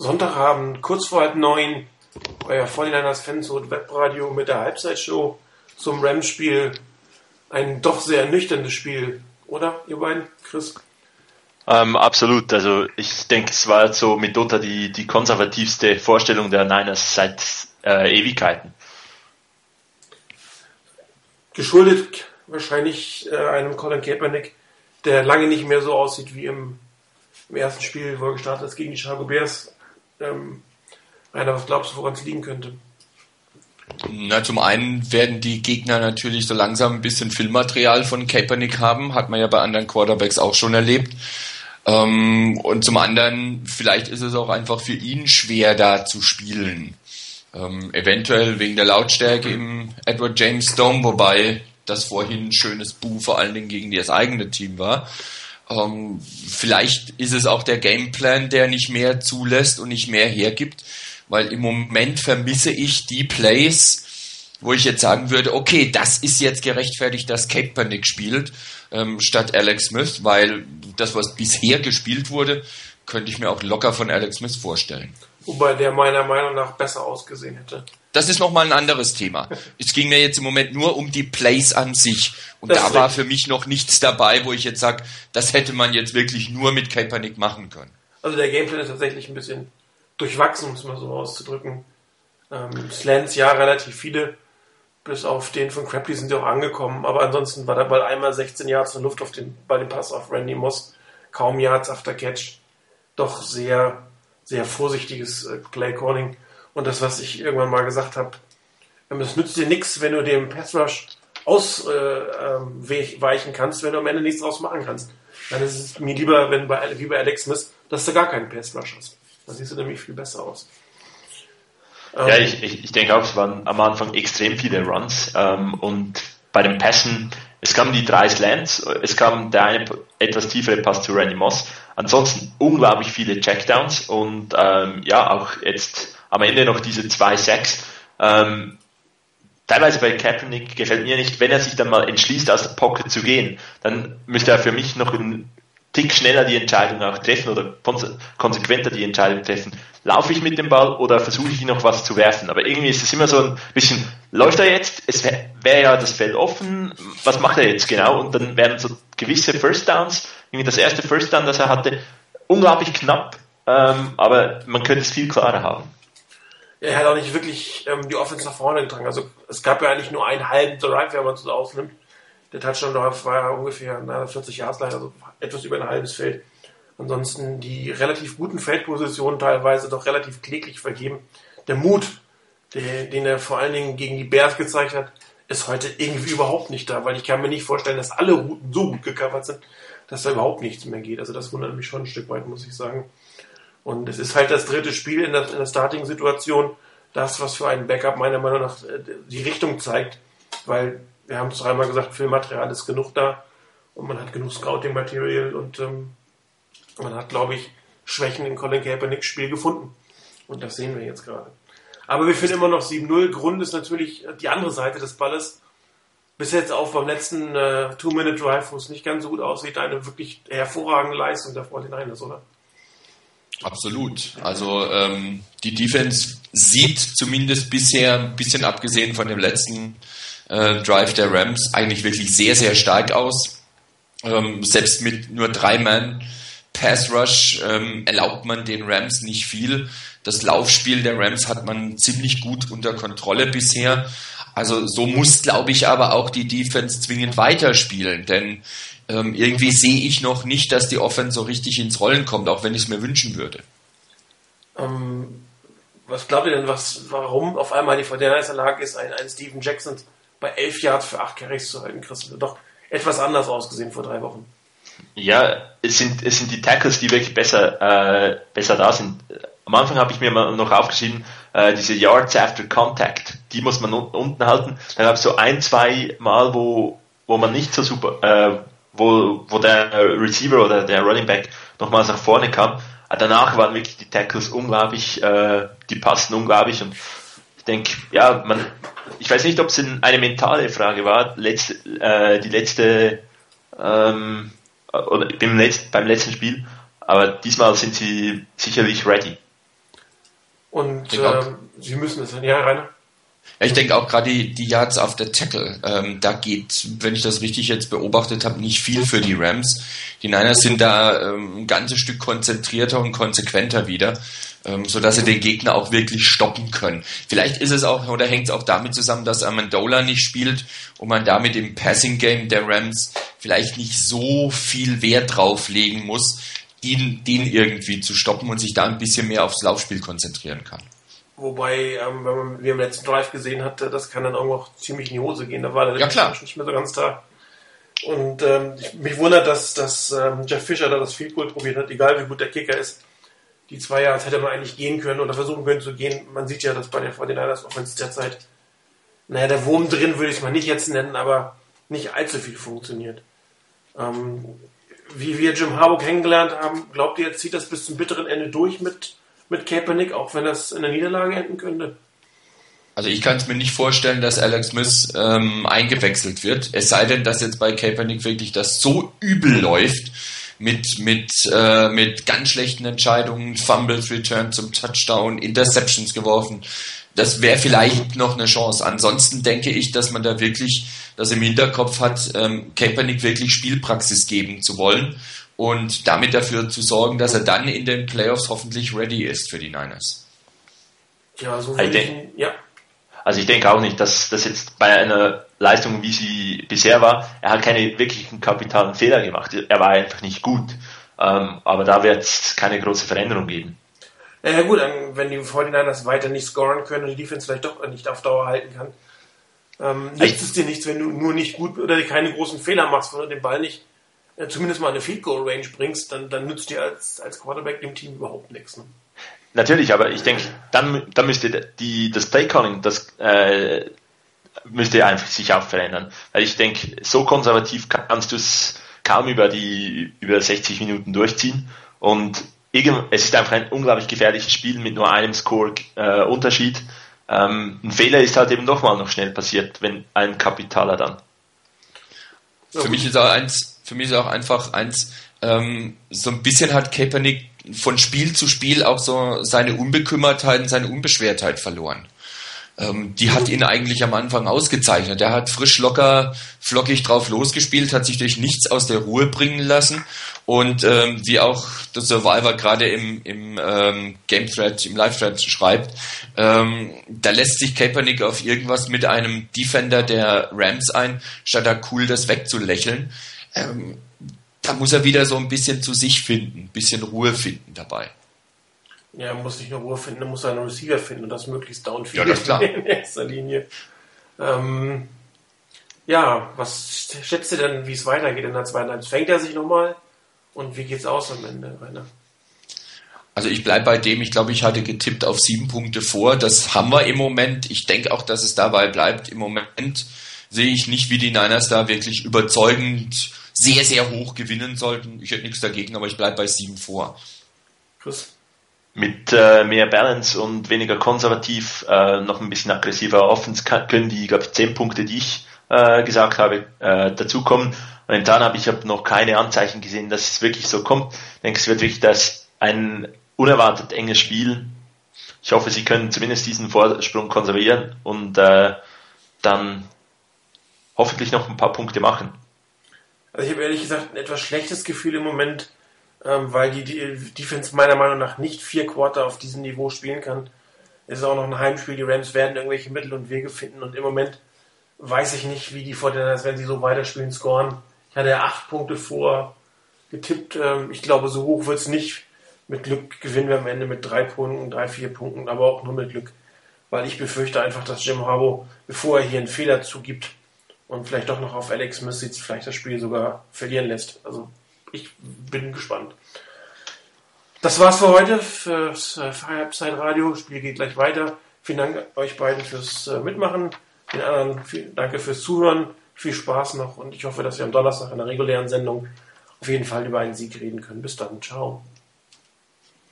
Sonntagabend, kurz vor halb neun, euer 49ers Fanshow Webradio mit der Halbzeitshow zum Rams-Spiel. Ein doch sehr nüchternes Spiel, oder, ihr beiden, Chris? Ähm, absolut. Also ich denke, es war so mitunter die, die konservativste Vorstellung der Niners seit äh, Ewigkeiten. Geschuldet wahrscheinlich äh, einem Colin Kaepernick, der lange nicht mehr so aussieht wie im, im ersten Spiel, wo er gestartet ist gegen die Chicago Bears. Ähm, Rainer, was glaubst du, woran es liegen könnte? Na, zum einen werden die Gegner natürlich so langsam ein bisschen Filmmaterial von Kaepernick haben, hat man ja bei anderen Quarterbacks auch schon erlebt. Ähm, und zum anderen, vielleicht ist es auch einfach für ihn schwer, da zu spielen. Ähm, eventuell wegen der Lautstärke im Edward James Dome, wobei das vorhin ein schönes Buh vor allen Dingen gegen das eigene Team war. Ähm, vielleicht ist es auch der Gameplan, der nicht mehr zulässt und nicht mehr hergibt weil im Moment vermisse ich die Plays, wo ich jetzt sagen würde, okay, das ist jetzt gerechtfertigt, dass Kaepernick spielt, ähm, statt Alex Smith, weil das, was bisher gespielt wurde, könnte ich mir auch locker von Alex Smith vorstellen. Wobei der meiner Meinung nach besser ausgesehen hätte. Das ist nochmal ein anderes Thema. Es ging mir jetzt im Moment nur um die Plays an sich. Und das da war für mich noch nichts dabei, wo ich jetzt sage, das hätte man jetzt wirklich nur mit Kaepernick machen können. Also der Gameplay ist tatsächlich ein bisschen durchwachsen, um es mal so auszudrücken. Ähm, Slants, ja, relativ viele. Bis auf den von Crapley sind die auch angekommen. Aber ansonsten war der Ball einmal 16 Yards in Luft auf den, bei dem Pass auf Randy Moss. Kaum Yards after Catch. Doch sehr, sehr vorsichtiges äh, Play Calling. Und das, was ich irgendwann mal gesagt habe, ähm, es nützt dir nichts, wenn du dem Pass Rush ausweichen äh, ähm, kannst, wenn du am Ende nichts draus machen kannst. Dann ist es mir lieber, wenn bei, wie bei Alex Smith, dass du gar keinen Pass Rush hast. Da siehst du nämlich viel besser aus. Ja, ähm, ich, ich, ich denke auch, es waren am Anfang extrem viele Runs ähm, und bei den Pässen, es kamen die drei Slants, es kam der eine etwas tiefere Pass zu Randy Moss, ansonsten unglaublich viele Checkdowns und ähm, ja, auch jetzt am Ende noch diese zwei Sacks. Ähm, teilweise bei Kaepernick gefällt mir nicht, wenn er sich dann mal entschließt, aus der Pocket zu gehen, dann müsste er für mich noch ein Tick schneller die Entscheidung auch treffen oder konsequenter die Entscheidung treffen. Laufe ich mit dem Ball oder versuche ich noch was zu werfen? Aber irgendwie ist es immer so ein bisschen, läuft er jetzt? Es wäre wär ja das Feld offen. Was macht er jetzt genau? Und dann werden so gewisse First Downs, irgendwie das erste First Down, das er hatte, unglaublich knapp, ähm, aber man könnte es viel klarer haben. Er hat auch nicht wirklich ähm, die Offense nach vorne getragen. Also es gab ja eigentlich nur einen halben Drive, wenn man es so ausnimmt. Der Touchdown war ja ungefähr 40 Yards lang, also etwas über ein halbes Feld. Ansonsten die relativ guten Feldpositionen teilweise doch relativ kläglich vergeben. Der Mut, den er vor allen Dingen gegen die Bears gezeigt hat, ist heute irgendwie überhaupt nicht da, weil ich kann mir nicht vorstellen, dass alle Routen so gut gecovert sind, dass da überhaupt nichts mehr geht. Also das wundert mich schon ein Stück weit, muss ich sagen. Und es ist halt das dritte Spiel in der, in der Starting-Situation, das, was für einen Backup meiner Meinung nach äh, die Richtung zeigt, weil wir haben es dreimal gesagt, Filmmaterial ist genug da und man hat genug Scouting-Material und ähm, man hat, glaube ich, Schwächen in Colin Kaepernicks Spiel gefunden. Und das sehen wir jetzt gerade. Aber wir finden immer noch 7-0. Grund ist natürlich die andere Seite des Balles. Bis jetzt auch beim letzten äh, Two-Minute-Drive, wo es nicht ganz so gut aussieht, eine wirklich hervorragende Leistung der 49ers, oder? Absolut. Also ähm, die Defense sieht zumindest bisher, ein bisschen abgesehen von dem letzten äh, Drive der Rams, eigentlich wirklich sehr, sehr stark aus. Ähm, selbst mit nur drei Mann Pass Rush ähm, erlaubt man den Rams nicht viel. Das Laufspiel der Rams hat man ziemlich gut unter Kontrolle bisher. Also so muss, glaube ich, aber auch die Defense zwingend weiterspielen, denn ähm, irgendwie sehe ich noch nicht, dass die Offense so richtig ins Rollen kommt, auch wenn ich es mir wünschen würde. Ähm, was glaubt ihr denn, was, warum auf einmal die Fortinanders in der Lage ist, einen, einen Steven Jackson bei elf Yards für acht Carries zu halten, Chris? Doch etwas anders ausgesehen vor drei Wochen. Ja, es sind, es sind die Tackles, die wirklich besser, äh, besser da sind. Am Anfang habe ich mir mal noch aufgeschrieben, äh, diese Yards after Contact, die muss man unten halten. Dann gab es so ein, zwei Mal, wo, wo man nicht so super, äh, wo, wo der Receiver oder der Running Back nochmals nach vorne kam. Danach waren wirklich die Tackles unglaublich, äh, die passen unglaublich und ich denke, ja, man, ich weiß nicht, ob es eine mentale Frage war, letzte, äh, die letzte, ähm, oder beim letzten, beim letzten Spiel, aber diesmal sind sie sicherlich ready. Und äh, sie müssen es. Ja, Rainer? Ja, ich denke auch gerade die, die Yards auf der Tackle, ähm, da geht, wenn ich das richtig jetzt beobachtet habe, nicht viel für die Rams. Die Niners sind da ähm, ein ganzes Stück konzentrierter und konsequenter wieder, ähm, so dass sie den Gegner auch wirklich stoppen können. Vielleicht ist es auch oder hängt es auch damit zusammen, dass Amendola nicht spielt und man damit im Passing Game der Rams vielleicht nicht so viel Wert drauflegen muss, den, den irgendwie zu stoppen und sich da ein bisschen mehr aufs Laufspiel konzentrieren kann. Wobei, ähm, wenn man wie im letzten Drive gesehen hatte, das kann dann auch noch ziemlich in die Hose gehen. Da war der ja, klar. nicht mehr so ganz da. Und ähm, ich, mich wundert, dass, dass ähm, Jeff Fischer da das Field Goal probiert hat, egal wie gut der Kicker ist. Die zwei Jahre hätte man eigentlich gehen können oder versuchen können zu gehen. Man sieht ja, dass bei den 49ers Offense derzeit, naja, der Wurm drin würde ich es mal nicht jetzt nennen, aber nicht allzu viel funktioniert. Ähm, wie wir Jim Harbaugh kennengelernt haben, glaubt ihr, jetzt zieht das bis zum bitteren Ende durch mit mit Kaepernick, auch wenn das in der Niederlage enden könnte? Also ich kann es mir nicht vorstellen, dass Alex Smith ähm, eingewechselt wird. Es sei denn, dass jetzt bei Kaepernick wirklich das so übel läuft mit mit äh, mit ganz schlechten Entscheidungen, Fumbles, Return zum Touchdown, Interceptions geworfen. Das wäre vielleicht noch eine Chance. Ansonsten denke ich, dass man da wirklich das im Hinterkopf hat, ähm, Kaepernick wirklich Spielpraxis geben zu wollen und damit dafür zu sorgen, dass er dann in den Playoffs hoffentlich ready ist für die Niners. Ja, so ich denk, ja. Also ich denke auch nicht, dass das jetzt bei einer Leistung, wie sie bisher war, er hat keine wirklichen kapitalen Fehler gemacht. Er war einfach nicht gut. Ähm, aber da wird es keine große Veränderung geben. Ja gut, wenn die 49ers weiter nicht scoren können und die Defense vielleicht doch nicht auf Dauer halten kann, ähm, nützt es dir nichts, wenn du nur nicht gut oder keine großen Fehler machst, wenn du den Ball nicht äh, zumindest mal eine Field Goal Range bringst, dann, dann nützt dir als, als Quarterback dem Team überhaupt nichts. Ne? Natürlich, aber ich denke, dann, dann müsste die, das Play Calling, das äh, müsste einfach sich auch verändern. Weil ich denke, so konservativ kannst du es kaum über die über 60 Minuten durchziehen und es ist einfach ein unglaublich gefährliches Spiel mit nur einem Score äh. Ähm, ein Fehler ist halt eben doch mal noch schnell passiert, wenn ein Kapitaler dann. Für mich ist auch eins für mich ist auch einfach eins, ähm, so ein bisschen hat Kaepernick von Spiel zu Spiel auch so seine Unbekümmertheit und seine Unbeschwertheit verloren. Ähm, die hat ihn eigentlich am Anfang ausgezeichnet. Er hat frisch, locker, flockig drauf losgespielt, hat sich durch nichts aus der Ruhe bringen lassen und ähm, wie auch der Survivor gerade im, im ähm, Game Thread, im Live Thread schreibt, ähm, da lässt sich Kaepernick auf irgendwas mit einem Defender der Rams ein, statt da cool das wegzulächeln ähm, da muss er wieder so ein bisschen zu sich finden, ein bisschen Ruhe finden dabei. Ja, er muss nicht nur Ruhe finden, er muss einen Receiver finden und das möglichst downfield ja, das klar. in erster Linie. Ähm, ja, was schätzt ihr denn, wie es weitergeht in der zweiten Halbzeit? Fängt er sich nochmal und wie geht's aus am Ende, Rainer? Also ich bleibe bei dem, ich glaube, ich hatte getippt auf sieben Punkte vor. Das haben wir im Moment. Ich denke auch, dass es dabei bleibt. Im Moment sehe ich nicht, wie die Niners da wirklich überzeugend sehr, sehr hoch gewinnen sollten. Ich hätte nichts dagegen, aber ich bleibe bei sieben vor. Chris? Mit äh, mehr Balance und weniger konservativ, äh, noch ein bisschen aggressiver Offense können die, glaube ich, zehn Punkte, die ich äh, gesagt habe, äh, dazukommen. Momentan habe ich hab noch keine Anzeichen gesehen, dass es wirklich so kommt. Ich denke, es wird wirklich das ein unerwartet enges Spiel. Ich hoffe, sie können zumindest diesen Vorsprung konservieren und äh, dann hoffentlich noch ein paar Punkte machen. Also ich habe ehrlich gesagt ein etwas schlechtes Gefühl im Moment, ähm, weil die, die Defense meiner Meinung nach nicht vier Quarter auf diesem Niveau spielen kann. Es ist auch noch ein Heimspiel, die Rams werden irgendwelche Mittel und Wege finden und im Moment weiß ich nicht, wie die Fortinanders, wenn sie so weiterspielen, scoren. Ich hatte ja acht Punkte vor getippt. Ähm, ich glaube, so hoch wird es nicht. Mit Glück gewinnen wir am Ende mit drei Punkten, drei, vier Punkten, aber auch nur mit Glück. Weil ich befürchte einfach, dass Jim Harbaugh, bevor er hier einen Fehler zugibt, und vielleicht doch noch auf Alex Smith sitzt, vielleicht das Spiel sogar verlieren lässt. Also ich bin gespannt. Das war's für heute, fürs äh, Halbzeitradio. Spiel geht gleich weiter. Vielen Dank euch beiden fürs äh, Mitmachen. Den anderen viel, danke fürs Zuhören. Viel Spaß noch und ich hoffe, dass wir am Donnerstag in der regulären Sendung auf jeden Fall über einen Sieg reden können. Bis dann. Ciao.